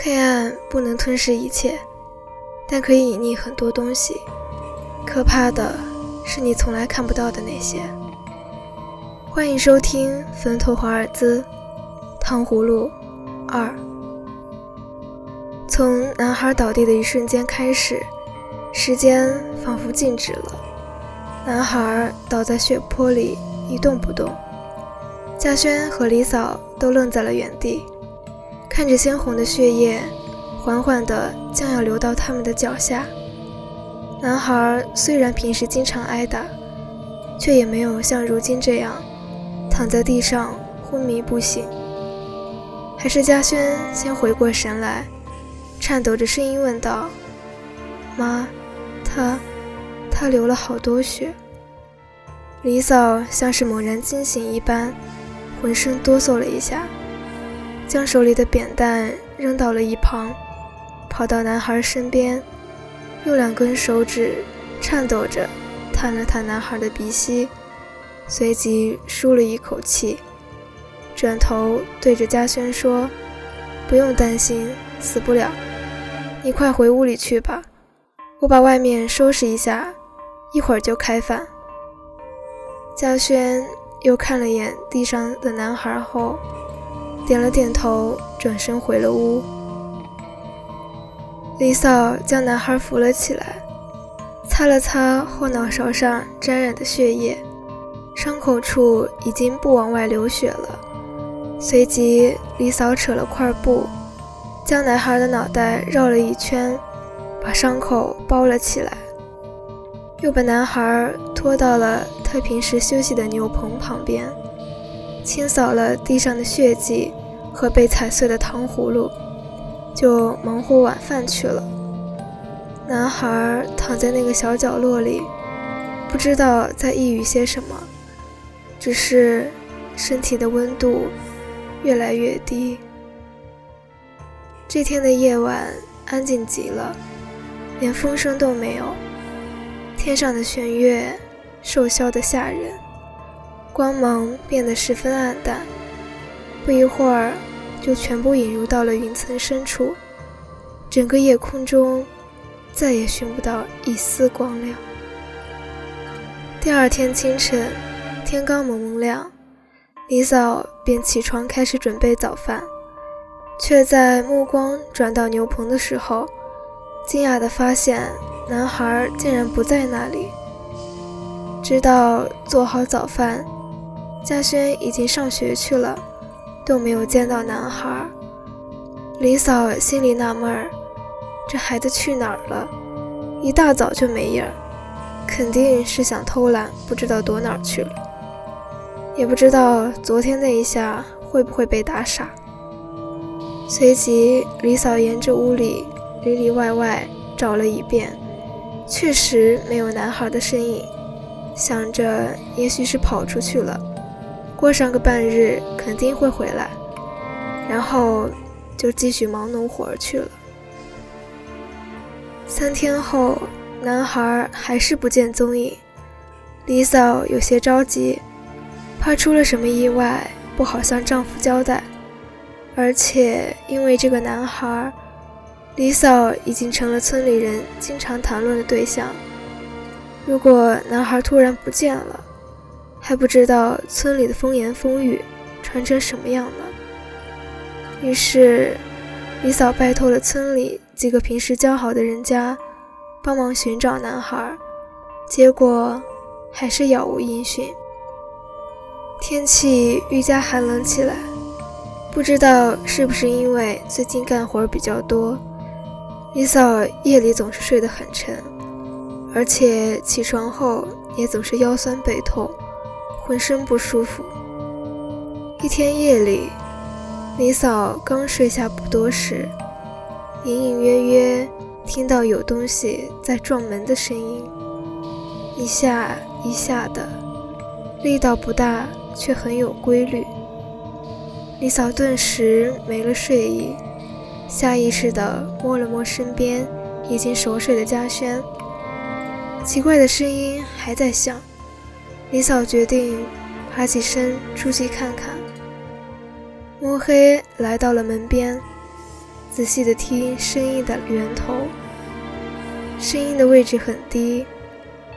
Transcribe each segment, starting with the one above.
黑暗不能吞噬一切，但可以隐匿很多东西。可怕的是你从来看不到的那些。欢迎收听《坟头华尔兹》，糖葫芦二。从男孩倒地的一瞬间开始，时间仿佛静止了。男孩倒在血泊里一动不动，嘉轩和李嫂都愣在了原地，看着鲜红的血液缓缓地将要流到他们的脚下。男孩虽然平时经常挨打，却也没有像如今这样躺在地上昏迷不醒。还是嘉轩先回过神来，颤抖着声音问道：“妈，他，他流了好多血。”李嫂像是猛然惊醒一般，浑身哆嗦了一下，将手里的扁担扔到了一旁，跑到男孩身边。用两根手指颤抖着探了探男孩的鼻息，随即舒了一口气，转头对着嘉轩说：“不用担心，死不了。你快回屋里去吧，我把外面收拾一下，一会儿就开饭。”嘉轩又看了眼地上的男孩后，点了点头，转身回了屋。李嫂将男孩扶了起来，擦了擦后脑勺上沾染的血液，伤口处已经不往外流血了。随即，李嫂扯了块布，将男孩的脑袋绕了一圈，把伤口包了起来，又把男孩拖到了他平时休息的牛棚旁边，清扫了地上的血迹和被踩碎的糖葫芦。就忙活晚饭去了。男孩躺在那个小角落里，不知道在抑郁些什么，只是身体的温度越来越低。这天的夜晚安静极了，连风声都没有。天上的弦月瘦削的吓人，光芒变得十分暗淡。不一会儿。就全部引入到了云层深处，整个夜空中再也寻不到一丝光亮。第二天清晨，天刚蒙蒙亮，李嫂便起床开始准备早饭，却在目光转到牛棚的时候，惊讶地发现男孩竟然不在那里。直到做好早饭，嘉轩已经上学去了。都没有见到男孩，李嫂心里纳闷儿：这孩子去哪儿了？一大早就没影儿，肯定是想偷懒，不知道躲哪儿去了。也不知道昨天那一下会不会被打傻。随即，李嫂沿着屋里里里外外找了一遍，确实没有男孩的身影，想着也许是跑出去了。过上个半日肯定会回来，然后就继续忙农活去了。三天后，男孩还是不见踪影，李嫂有些着急，怕出了什么意外，不好向丈夫交代。而且因为这个男孩，李嫂已经成了村里人经常谈论的对象。如果男孩突然不见了，还不知道村里的风言风语传成什么样呢。于是，李嫂拜托了村里几个平时交好的人家帮忙寻找男孩，结果还是杳无音讯。天气愈加寒冷起来，不知道是不是因为最近干活比较多，李嫂夜里总是睡得很沉，而且起床后也总是腰酸背痛。浑身不舒服。一天夜里，李嫂刚睡下不多时，隐隐约约听到有东西在撞门的声音，一下一下的，力道不大，却很有规律。李嫂顿时没了睡意，下意识地摸了摸身边已经熟睡的嘉轩，奇怪的声音还在响。李嫂决定爬起身出去看看。摸黑来到了门边，仔细地听声音的源头。声音的位置很低，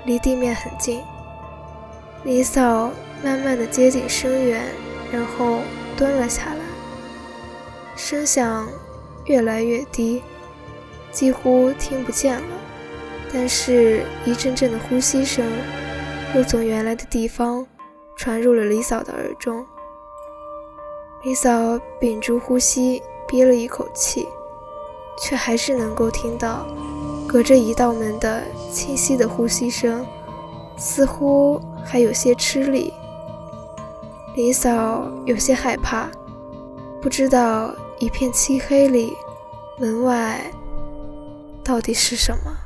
离地面很近。李嫂慢慢地接近声源，然后蹲了下来。声响越来越低，几乎听不见了。但是，一阵阵的呼吸声又从原来的地方传入了李嫂的耳中。李嫂屏住呼吸，憋了一口气，却还是能够听到隔着一道门的清晰的呼吸声，似乎还有些吃力。李嫂有些害怕，不知道一片漆黑里，门外到底是什么。